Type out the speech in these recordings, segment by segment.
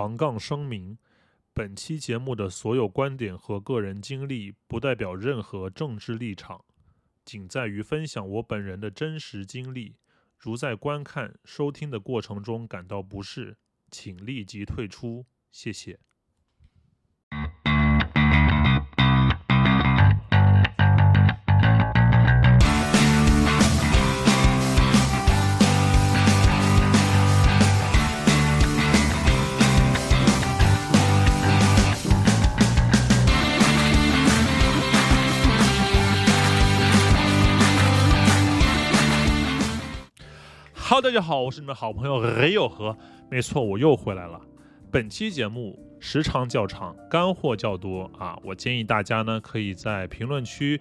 防杠声明：本期节目的所有观点和个人经历不代表任何政治立场，仅在于分享我本人的真实经历。如在观看、收听的过程中感到不适，请立即退出，谢谢。Hello，大家好，我是你们好朋友雷有和，没错，我又回来了。本期节目时长较长，干货较多啊，我建议大家呢可以在评论区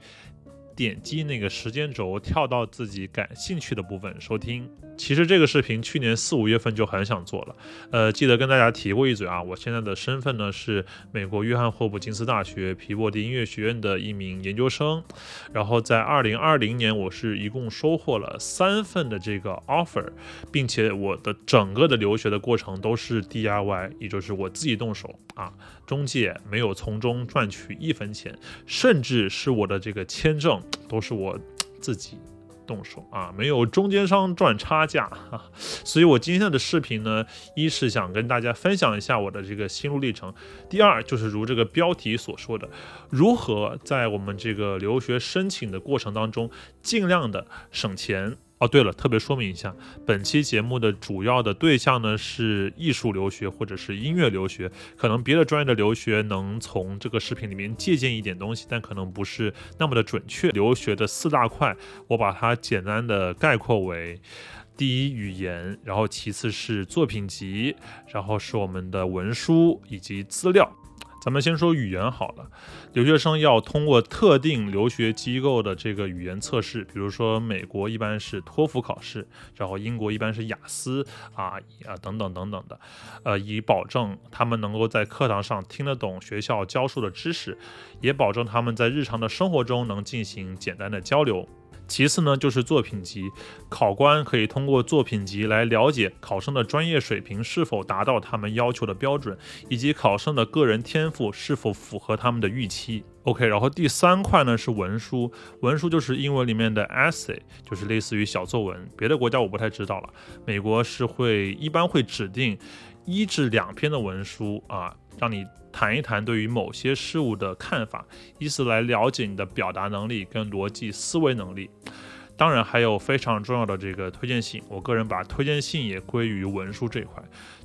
点击那个时间轴，跳到自己感兴趣的部分收听。其实这个视频去年四五月份就很想做了，呃，记得跟大家提过一嘴啊。我现在的身份呢是美国约翰霍普金斯大学皮沃迪音乐学院的一名研究生，然后在二零二零年，我是一共收获了三份的这个 offer，并且我的整个的留学的过程都是 DIY，也就是我自己动手啊，中介没有从中赚取一分钱，甚至是我的这个签证都是我自己。动手啊，没有中间商赚差价啊，所以我今天的视频呢，一是想跟大家分享一下我的这个心路历程，第二就是如这个标题所说的，如何在我们这个留学申请的过程当中，尽量的省钱。哦，对了，特别说明一下，本期节目的主要的对象呢是艺术留学或者是音乐留学，可能别的专业的留学能从这个视频里面借鉴一点东西，但可能不是那么的准确。留学的四大块，我把它简单的概括为：第一，语言；然后其次是作品集；然后是我们的文书以及资料。咱们先说语言好了，留学生要通过特定留学机构的这个语言测试，比如说美国一般是托福考试，然后英国一般是雅思啊啊等等等等的，呃，以保证他们能够在课堂上听得懂学校教授的知识，也保证他们在日常的生活中能进行简单的交流。其次呢，就是作品集，考官可以通过作品集来了解考生的专业水平是否达到他们要求的标准，以及考生的个人天赋是否符合他们的预期。OK，然后第三块呢是文书，文书就是英文里面的 essay，就是类似于小作文。别的国家我不太知道了，美国是会一般会指定一至两篇的文书啊，让你。谈一谈对于某些事物的看法，以此来了解你的表达能力跟逻辑思维能力。当然，还有非常重要的这个推荐信。我个人把推荐信也归于文书这一块。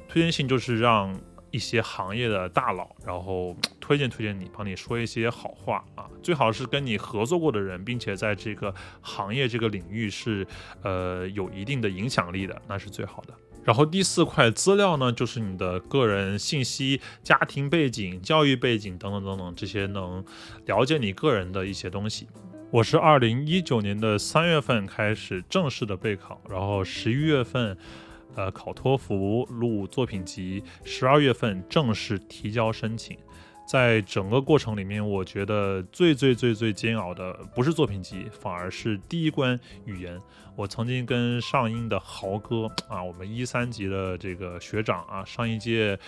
推荐信就是让一些行业的大佬，然后推荐推荐你，帮你说一些好话啊。最好是跟你合作过的人，并且在这个行业这个领域是呃有一定的影响力的，那是最好的。然后第四块资料呢，就是你的个人信息、家庭背景、教育背景等等等等这些能了解你个人的一些东西。我是二零一九年的三月份开始正式的备考，然后十一月份，呃，考托福录作品集，十二月份正式提交申请。在整个过程里面，我觉得最最最最煎熬的不是作品集，反而是第一关语言。我曾经跟上音的豪哥啊，我们一三级的这个学长啊，上一届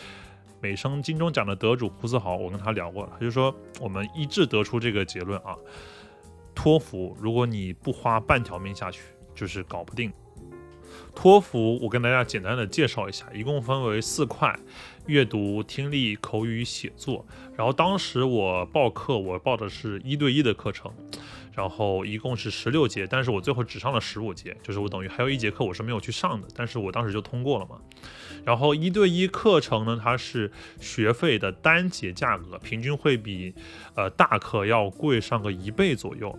美声金钟奖的得主胡思豪，我跟他聊过，他就说我们一致得出这个结论啊，托福如果你不花半条命下去，就是搞不定。托福我跟大家简单的介绍一下，一共分为四块。阅读、听力、口语、写作。然后当时我报课，我报的是一对一的课程，然后一共是十六节，但是我最后只上了十五节，就是我等于还有一节课我是没有去上的，但是我当时就通过了嘛。然后一对一课程呢，它是学费的单节价格，平均会比呃大课要贵上个一倍左右。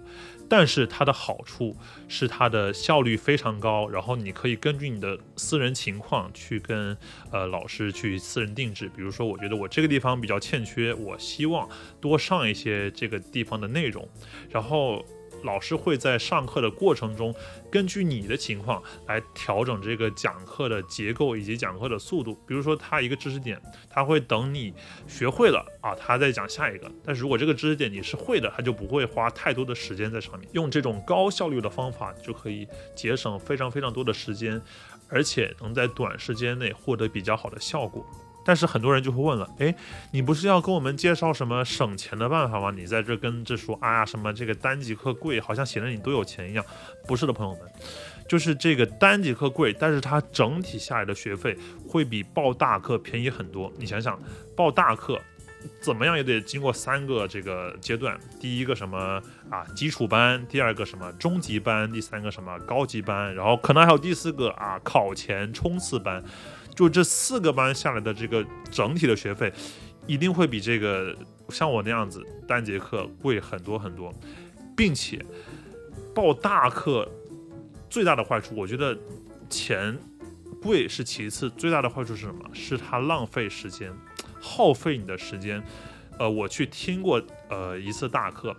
但是它的好处是它的效率非常高，然后你可以根据你的私人情况去跟呃老师去私人定制。比如说，我觉得我这个地方比较欠缺，我希望多上一些这个地方的内容，然后。老师会在上课的过程中，根据你的情况来调整这个讲课的结构以及讲课的速度。比如说，他一个知识点，他会等你学会了啊，他再讲下一个。但是如果这个知识点你是会的，他就不会花太多的时间在上面。用这种高效率的方法，就可以节省非常非常多的时间，而且能在短时间内获得比较好的效果。但是很多人就会问了，哎，你不是要跟我们介绍什么省钱的办法吗？你在这跟这说啊什么这个单节课贵，好像显得你多有钱一样。不是的，朋友们，就是这个单节课贵，但是它整体下来的学费会比报大课便宜很多。你想想，报大课。怎么样也得经过三个这个阶段，第一个什么啊基础班，第二个什么中级班，第三个什么高级班，然后可能还有第四个啊考前冲刺班，就这四个班下来的这个整体的学费，一定会比这个像我那样子单节课贵很多很多，并且报大课最大的坏处，我觉得钱贵是其次，最大的坏处是什么？是它浪费时间。耗费你的时间，呃，我去听过呃一次大课，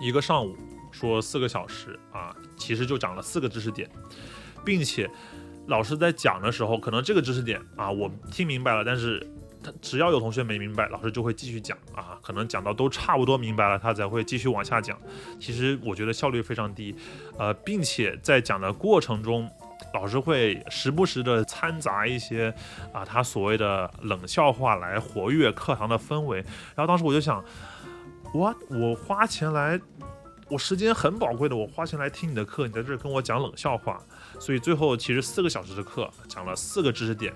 一个上午说四个小时啊，其实就讲了四个知识点，并且老师在讲的时候，可能这个知识点啊我听明白了，但是他只要有同学没明白，老师就会继续讲啊，可能讲到都差不多明白了，他才会继续往下讲。其实我觉得效率非常低，呃，并且在讲的过程中。老师会时不时的掺杂一些啊，他所谓的冷笑话来活跃课堂的氛围。然后当时我就想，我我花钱来，我时间很宝贵的，我花钱来听你的课，你在这儿跟我讲冷笑话。所以最后其实四个小时的课讲了四个知识点，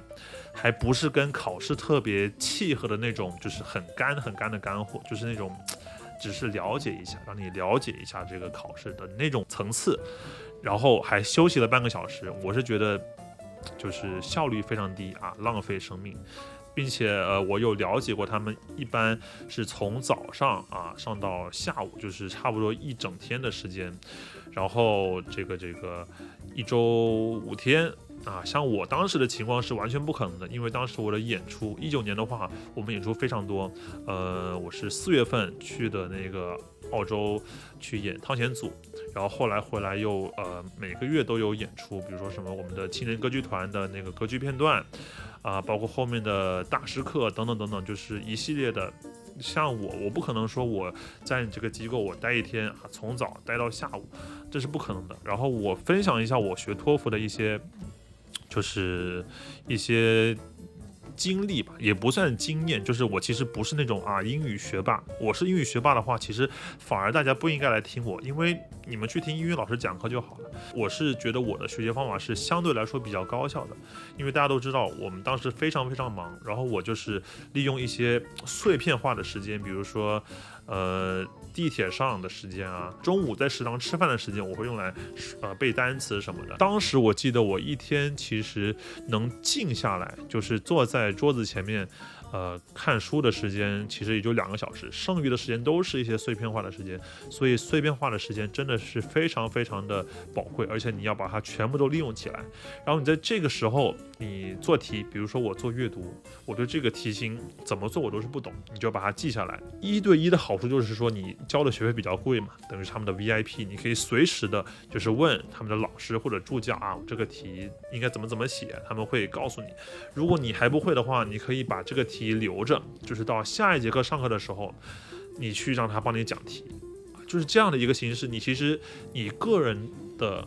还不是跟考试特别契合的那种，就是很干很干的干货，就是那种只是了解一下，让你了解一下这个考试的那种层次。然后还休息了半个小时，我是觉得就是效率非常低啊，浪费生命，并且呃，我有了解过他们一般是从早上啊上到下午，就是差不多一整天的时间，然后这个这个一周五天。啊，像我当时的情况是完全不可能的，因为当时我的演出，一九年的话，我们演出非常多。呃，我是四月份去的那个澳洲去演汤显祖，然后后来回来又呃每个月都有演出，比如说什么我们的青年歌剧团的那个歌剧片段，啊，包括后面的大师课等等等等，就是一系列的。像我，我不可能说我在你这个机构我待一天，从早待到下午，这是不可能的。然后我分享一下我学托福的一些。就是一些经历吧，也不算经验。就是我其实不是那种啊英语学霸。我是英语学霸的话，其实反而大家不应该来听我，因为你们去听英语老师讲课就好了。我是觉得我的学习方法是相对来说比较高效的，因为大家都知道我们当时非常非常忙，然后我就是利用一些碎片化的时间，比如说。呃，地铁上的时间啊，中午在食堂吃饭的时间，我会用来呃背单词什么的。当时我记得我一天其实能静下来，就是坐在桌子前面。呃，看书的时间其实也就两个小时，剩余的时间都是一些碎片化的时间，所以碎片化的时间真的是非常非常的宝贵，而且你要把它全部都利用起来。然后你在这个时候你做题，比如说我做阅读，我对这个题型怎么做我都是不懂，你就把它记下来。一对一的好处就是说你交的学费比较贵嘛，等于他们的 VIP，你可以随时的就是问他们的老师或者助教啊，这个题应该怎么怎么写，他们会告诉你。如果你还不会的话，你可以把这个题。留着，就是到下一节课上课的时候，你去让他帮你讲题，就是这样的一个形式。你其实你个人的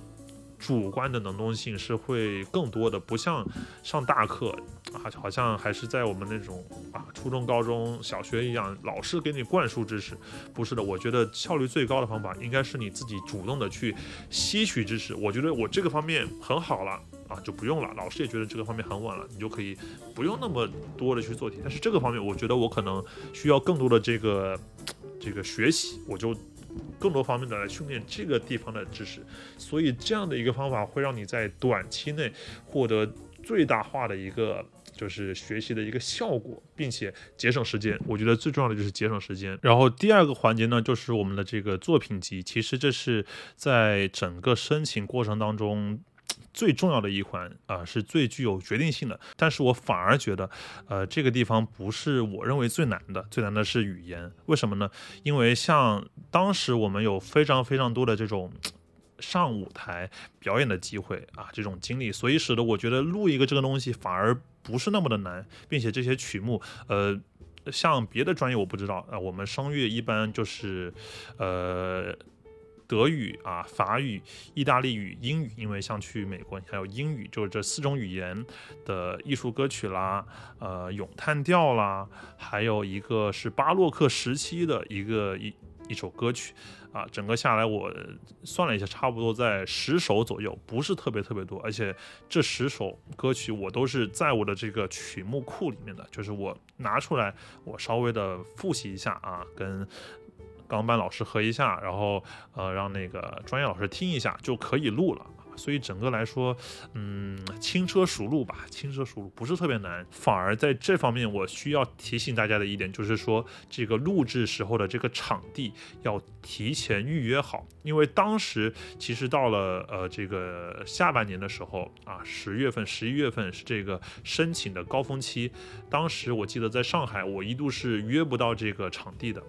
主观的能动性是会更多的，不像上大课啊，好像还是在我们那种啊初中、高中小学一样，老师给你灌输知识。不是的，我觉得效率最高的方法应该是你自己主动的去吸取知识。我觉得我这个方面很好了。啊，就不用了。老师也觉得这个方面很稳了，你就可以不用那么多的去做题。但是这个方面，我觉得我可能需要更多的这个这个学习，我就更多方面的来训练这个地方的知识。所以这样的一个方法会让你在短期内获得最大化的一个就是学习的一个效果，并且节省时间。我觉得最重要的就是节省时间。然后第二个环节呢，就是我们的这个作品集。其实这是在整个申请过程当中。最重要的一环啊，是最具有决定性的。但是我反而觉得，呃，这个地方不是我认为最难的，最难的是语言。为什么呢？因为像当时我们有非常非常多的这种上舞台表演的机会啊，这种经历，所以使得我觉得录一个这个东西反而不是那么的难，并且这些曲目，呃，像别的专业我不知道啊，我们声乐一般就是，呃。德语啊、法语、意大利语、英语，因为像去美国还有英语，就是这四种语言的艺术歌曲啦，呃，咏叹调啦，还有一个是巴洛克时期的一个一一首歌曲。啊，整个下来我算了一下，差不多在十首左右，不是特别特别多。而且这十首歌曲我都是在我的这个曲目库里面的，就是我拿出来，我稍微的复习一下啊，跟钢班老师合一下，然后呃让那个专业老师听一下就可以录了。所以整个来说，嗯，轻车熟路吧，轻车熟路不是特别难，反而在这方面我需要提醒大家的一点就是说，这个录制时候的这个场地要提前预约好，因为当时其实到了呃这个下半年的时候啊，十月份、十一月份是这个申请的高峰期，当时我记得在上海，我一度是约不到这个场地的。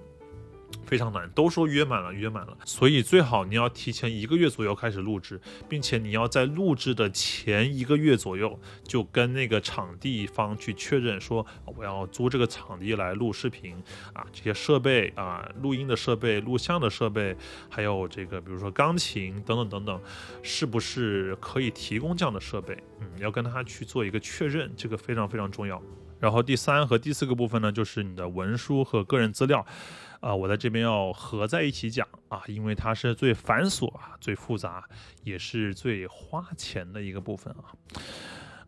非常难，都说约满了，约满了，所以最好你要提前一个月左右开始录制，并且你要在录制的前一个月左右就跟那个场地方去确认，说我要租这个场地来录视频啊，这些设备啊，录音的设备、录像的设备，还有这个比如说钢琴等等等等，是不是可以提供这样的设备？嗯，要跟他去做一个确认，这个非常非常重要。然后第三和第四个部分呢，就是你的文书和个人资料。啊，我在这边要合在一起讲啊，因为它是最繁琐啊、最复杂，也是最花钱的一个部分啊。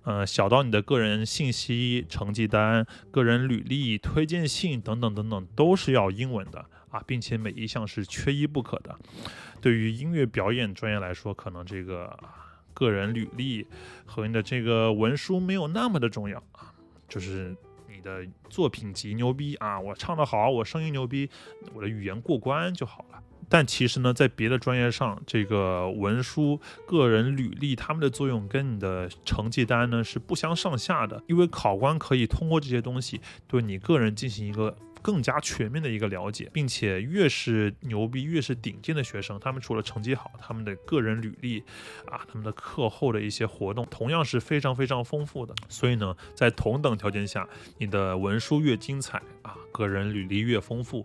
呃，小到你的个人信息、成绩单、个人履历、推荐信等等等等，都是要英文的啊，并且每一项是缺一不可的。对于音乐表演专业来说，可能这个个人履历和你的这个文书没有那么的重要啊，就是。的作品集牛逼啊！我唱得好，我声音牛逼，我的语言过关就好了。但其实呢，在别的专业上，这个文书、个人履历，他们的作用跟你的成绩单呢是不相上下的。因为考官可以通过这些东西对你个人进行一个。更加全面的一个了解，并且越是牛逼、越是顶尖的学生，他们除了成绩好，他们的个人履历啊，他们的课后的一些活动，同样是非常非常丰富的。所以呢，在同等条件下，你的文书越精彩啊，个人履历越丰富，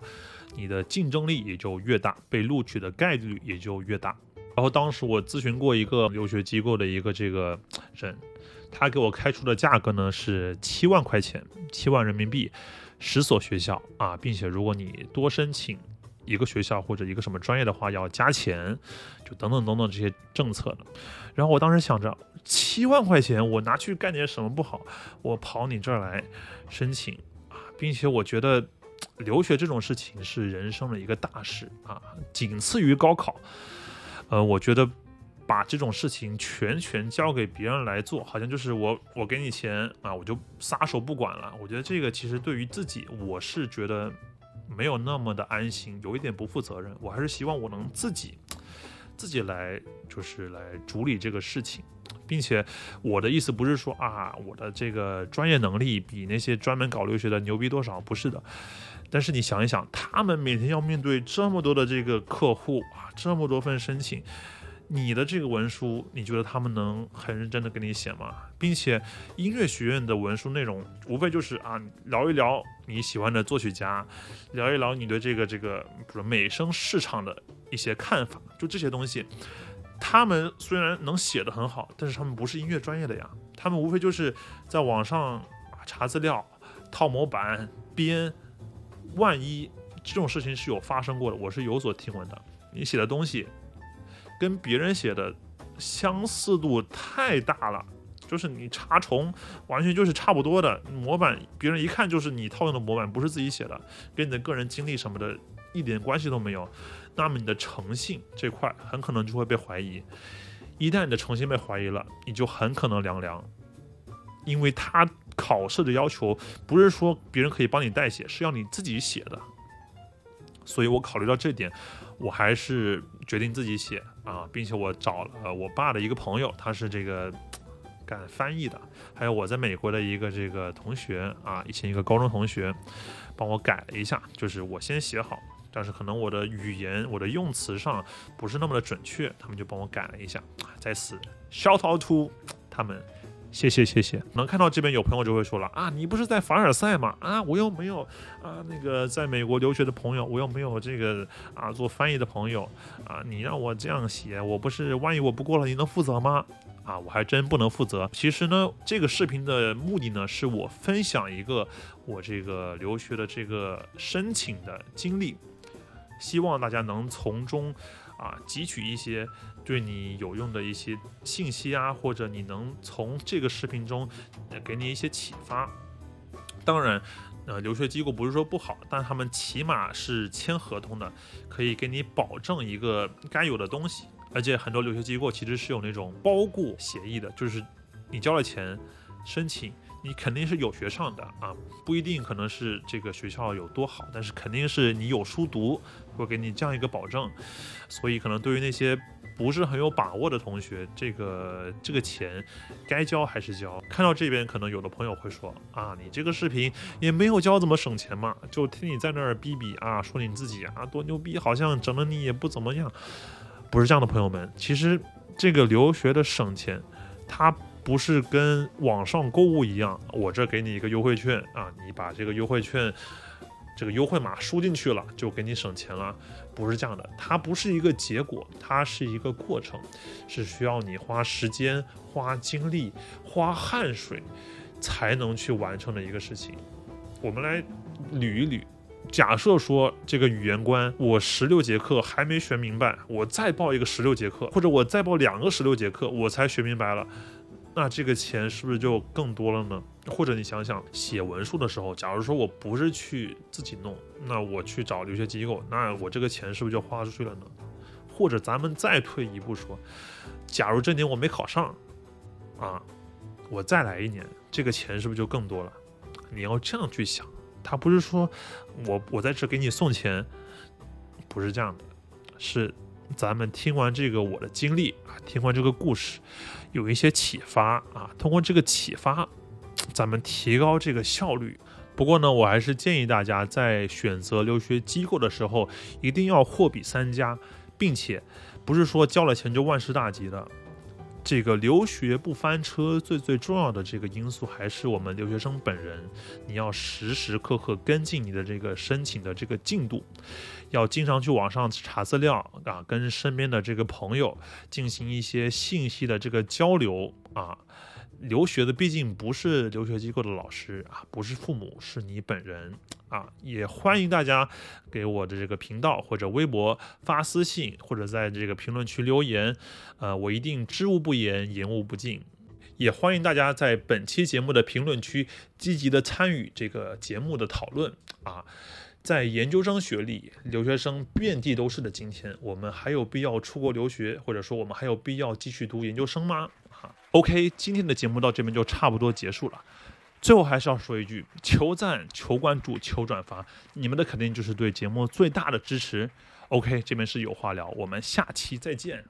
你的竞争力也就越大，被录取的概率也就越大。然后当时我咨询过一个留学机构的一个这个人，他给我开出的价格呢是七万块钱，七万人民币。十所学校啊，并且如果你多申请一个学校或者一个什么专业的话，要加钱，就等等等等这些政策的。然后我当时想着，七万块钱我拿去干点什么不好？我跑你这儿来申请啊，并且我觉得留学这种事情是人生的一个大事啊，仅次于高考。呃，我觉得。把这种事情全权交给别人来做，好像就是我我给你钱啊，我就撒手不管了。我觉得这个其实对于自己，我是觉得没有那么的安心，有一点不负责任。我还是希望我能自己自己来，就是来处理这个事情，并且我的意思不是说啊，我的这个专业能力比那些专门搞留学的牛逼多少，不是的。但是你想一想，他们每天要面对这么多的这个客户啊，这么多份申请。你的这个文书，你觉得他们能很认真的给你写吗？并且音乐学院的文书内容，无非就是啊聊一聊你喜欢的作曲家，聊一聊你对这个这个比如美声市场的一些看法，就这些东西。他们虽然能写得很好，但是他们不是音乐专业的呀，他们无非就是在网上查资料、套模板、编。万一这种事情是有发生过的，我是有所听闻的。你写的东西。跟别人写的相似度太大了，就是你查重，完全就是差不多的模板，别人一看就是你套用的模板，不是自己写的，跟你的个人经历什么的一点关系都没有。那么你的诚信这块很可能就会被怀疑。一旦你的诚信被怀疑了，你就很可能凉凉，因为他考试的要求不是说别人可以帮你代写，是要你自己写的。所以我考虑到这点。我还是决定自己写啊，并且我找了我爸的一个朋友，他是这个干翻译的，还有我在美国的一个这个同学啊，以前一个高中同学，帮我改了一下，就是我先写好，但是可能我的语言、我的用词上不是那么的准确，他们就帮我改了一下，在此 shout out to 他们，谢谢谢谢，能看到这边有朋友就会说了啊，你不是在凡尔赛吗？啊，我又没有啊，那个在美国留学的朋友，我又没有这个啊做翻译的朋友啊，你让我这样写，我不是万一我不过了，你能负责吗？啊，我还真不能负责。其实呢，这个视频的目的呢，是我分享一个我这个留学的这个申请的经历，希望大家能从中啊汲取一些。对你有用的一些信息啊，或者你能从这个视频中给你一些启发。当然，呃，留学机构不是说不好，但他们起码是签合同的，可以给你保证一个该有的东西。而且很多留学机构其实是有那种包固协议的，就是你交了钱申请，你肯定是有学上的啊，不一定可能是这个学校有多好，但是肯定是你有书读，会给你这样一个保证。所以可能对于那些。不是很有把握的同学，这个这个钱该交还是交？看到这边，可能有的朋友会说啊，你这个视频也没有教怎么省钱嘛，就听你在那儿逼逼啊，说你自己啊多牛逼，好像整的你也不怎么样。不是这样的，朋友们，其实这个留学的省钱，它不是跟网上购物一样，我这给你一个优惠券啊，你把这个优惠券。这个优惠码输进去了，就给你省钱了，不是这样的，它不是一个结果，它是一个过程，是需要你花时间、花精力、花汗水才能去完成的一个事情。我们来捋一捋，假设说这个语言关，我十六节课还没学明白，我再报一个十六节课，或者我再报两个十六节课，我才学明白了。那这个钱是不是就更多了呢？或者你想想，写文书的时候，假如说我不是去自己弄，那我去找留学机构，那我这个钱是不是就花出去了呢？或者咱们再退一步说，假如这年我没考上，啊，我再来一年，这个钱是不是就更多了？你要这样去想，他不是说我我在这给你送钱，不是这样的，是。咱们听完这个我的经历啊，听完这个故事，有一些启发啊。通过这个启发，咱们提高这个效率。不过呢，我还是建议大家在选择留学机构的时候，一定要货比三家，并且不是说交了钱就万事大吉的。这个留学不翻车，最最重要的这个因素还是我们留学生本人，你要时时刻刻跟进你的这个申请的这个进度，要经常去网上查资料啊，跟身边的这个朋友进行一些信息的这个交流啊。留学的毕竟不是留学机构的老师啊，不是父母，是你本人啊。也欢迎大家给我的这个频道或者微博发私信，或者在这个评论区留言，呃，我一定知无不言，言无不尽。也欢迎大家在本期节目的评论区积极的参与这个节目的讨论啊。在研究生学历、留学生遍地都是的今天，我们还有必要出国留学，或者说我们还有必要继续读研究生吗？OK，今天的节目到这边就差不多结束了。最后还是要说一句：求赞、求关注、求转发，你们的肯定就是对节目最大的支持。OK，这边是有话聊，我们下期再见。